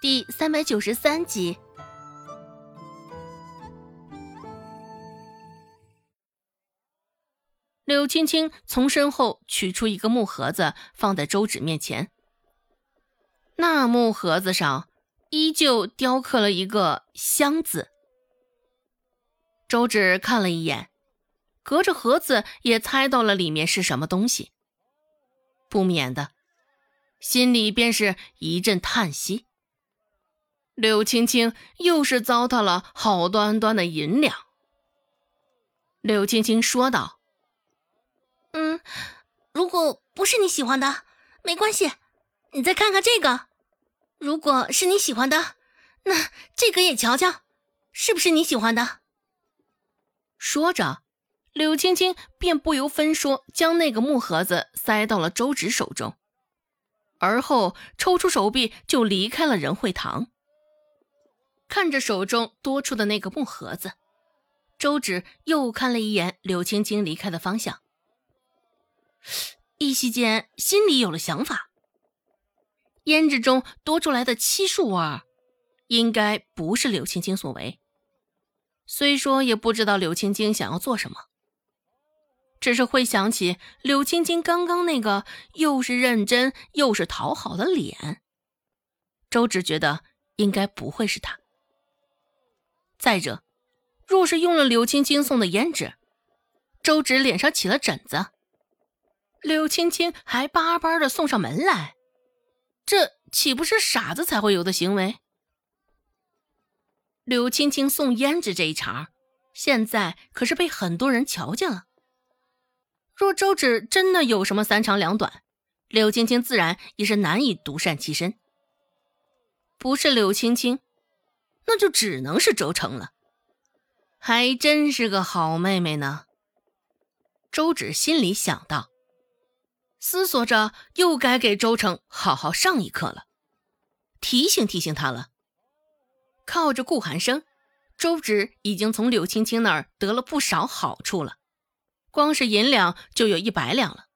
第三百九十三集。柳青青从身后取出一个木盒子，放在周芷面前。那木盒子上依旧雕刻了一个“箱”字。周芷看了一眼，隔着盒子也猜到了里面是什么东西，不免的，心里便是一阵叹息。柳青青又是糟蹋了好端端的银两。柳青青说道。嗯，如果不是你喜欢的，没关系，你再看看这个。如果是你喜欢的，那这个也瞧瞧，是不是你喜欢的？说着，柳青青便不由分说将那个木盒子塞到了周芷手中，而后抽出手臂就离开了仁惠堂。看着手中多出的那个木盒子，周芷又看了一眼柳青青离开的方向。一息间，心里有了想法。胭脂中多出来的漆树味，应该不是柳青青所为。虽说也不知道柳青青想要做什么，只是会想起柳青青刚刚那个又是认真又是讨好的脸，周芷觉得应该不会是他。再者，若是用了柳青青送的胭脂，周芷脸上起了疹子。柳青青还巴巴的送上门来，这岂不是傻子才会有的行为？柳青青送胭脂这一茬，现在可是被很多人瞧见了。若周芷真的有什么三长两短，柳青青自然也是难以独善其身。不是柳青青，那就只能是周成了。还真是个好妹妹呢。周芷心里想到。思索着，又该给周成好好上一课了，提醒提醒他了。靠着顾寒生，周芷已经从柳青青那儿得了不少好处了，光是银两就有一百两了，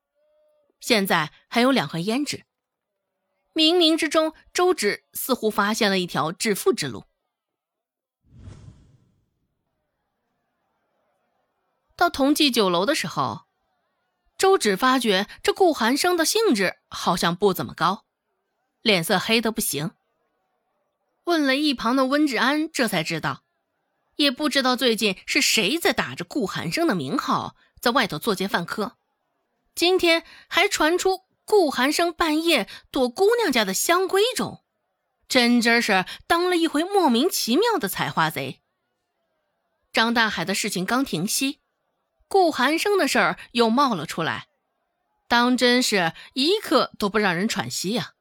现在还有两盒胭脂。冥冥之中，周芷似乎发现了一条致富之路。到同济酒楼的时候。周芷发觉这顾寒生的兴致好像不怎么高，脸色黑的不行。问了一旁的温志安，这才知道，也不知道最近是谁在打着顾寒生的名号在外头作奸犯科。今天还传出顾寒生半夜躲姑娘家的香闺中，真真是当了一回莫名其妙的采花贼。张大海的事情刚停息。顾寒生的事儿又冒了出来，当真是一刻都不让人喘息呀。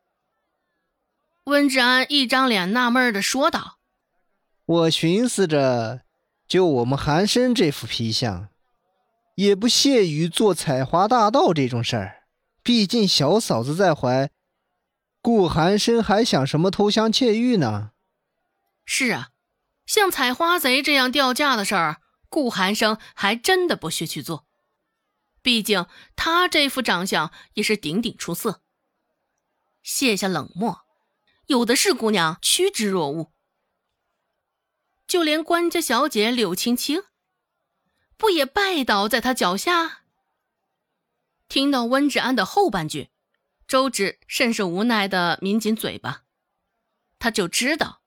温志安一张脸纳闷的说道：“我寻思着，就我们寒生这副皮相，也不屑于做采花大盗这种事儿。毕竟小嫂子在怀，顾寒生还想什么偷香窃玉呢？”是啊，像采花贼这样掉价的事儿。顾寒生还真的不屑去做，毕竟他这副长相也是顶顶出色。卸下冷漠，有的是姑娘趋之若鹜。就连官家小姐柳青青，不也拜倒在他脚下？听到温志安的后半句，周芷甚是无奈的抿紧嘴巴。他就知道，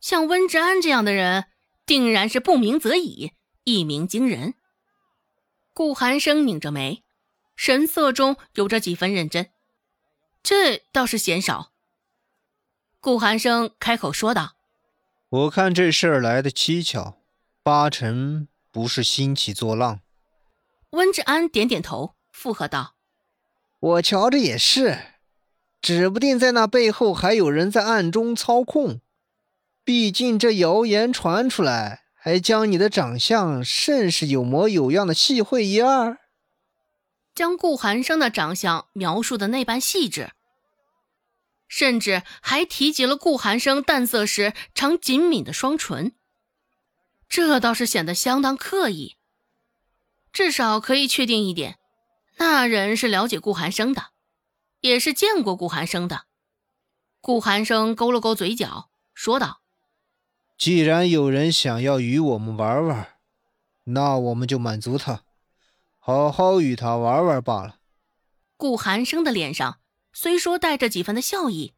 像温志安这样的人。定然是不鸣则已，一鸣惊人。顾寒生拧着眉，神色中有着几分认真，这倒是嫌少。顾寒生开口说道：“我看这事儿来的蹊跷，八成不是兴起作浪。”温志安点点头，附和道：“我瞧着也是，指不定在那背后还有人在暗中操控。”毕竟这谣言传出来，还将你的长相甚是有模有样的细绘一二，将顾寒生的长相描述的那般细致，甚至还提及了顾寒生淡色时常紧抿的双唇，这倒是显得相当刻意。至少可以确定一点，那人是了解顾寒生的，也是见过顾寒生的。顾寒生勾了勾嘴角，说道：“既然有人想要与我们玩玩，那我们就满足他，好好与他玩玩罢了。”顾寒生的脸上虽说带着几分的笑意，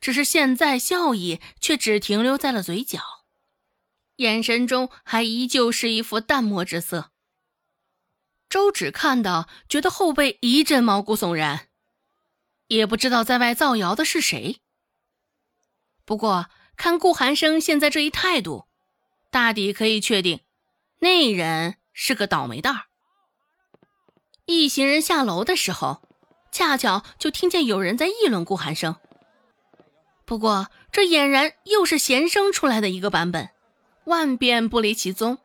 只是现在笑意却只停留在了嘴角，眼神中还依旧是一副淡漠之色。周芷看到，觉得后背一阵毛骨悚然，也不知道在外造谣的是谁。不过看顾寒生现在这一态度，大抵可以确定，那人是个倒霉蛋儿。一行人下楼的时候，恰巧就听见有人在议论顾寒生。不过这俨然又是闲生出来的一个版本，万变不离其宗，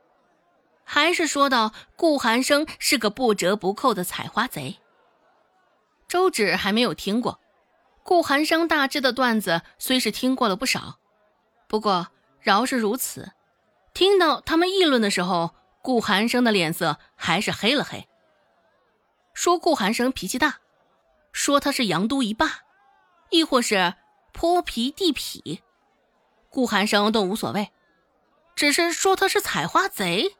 还是说到顾寒生是个不折不扣的采花贼。周芷还没有听过顾寒生大致的段子，虽是听过了不少，不过饶是如此，听到他们议论的时候，顾寒生的脸色还是黑了黑。说顾寒生脾气大，说他是杨都一霸，亦或是泼皮地痞，顾寒生都无所谓。只是说他是采花贼，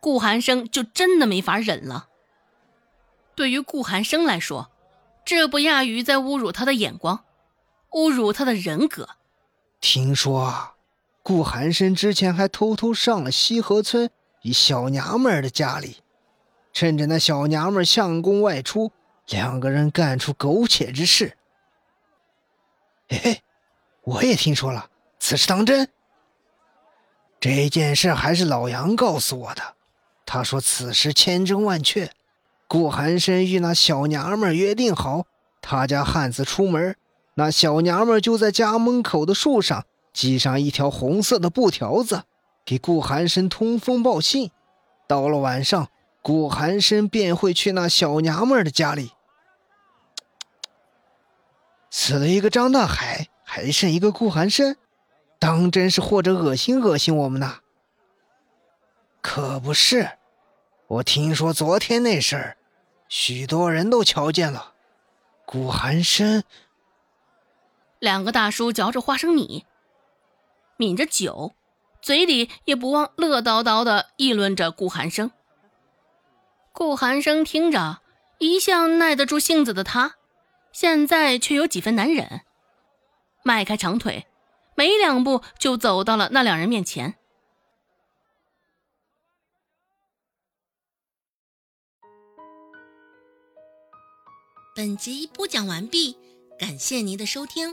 顾寒生就真的没法忍了。对于顾寒生来说，这不亚于在侮辱他的眼光，侮辱他的人格。听说啊顾寒生之前还偷偷上了西河村一小娘们的家里。趁着那小娘们相公外出，两个人干出苟且之事。嘿嘿，我也听说了，此事当真？这件事还是老杨告诉我的。他说此事千真万确。顾寒生与那小娘们约定好，他家汉子出门，那小娘们就在家门口的树上系上一条红色的布条子，给顾寒生通风报信。到了晚上。顾寒生便会去那小娘们的家里，死了一个张大海，还剩一个顾寒生，当真是或者恶心恶心我们呢？可不是，我听说昨天那事儿，许多人都瞧见了，顾寒生。两个大叔嚼着花生米，抿着酒，嘴里也不忘乐叨叨的议论着顾寒生。顾寒生听着，一向耐得住性子的他，现在却有几分难忍，迈开长腿，没两步就走到了那两人面前。本集播讲完毕，感谢您的收听，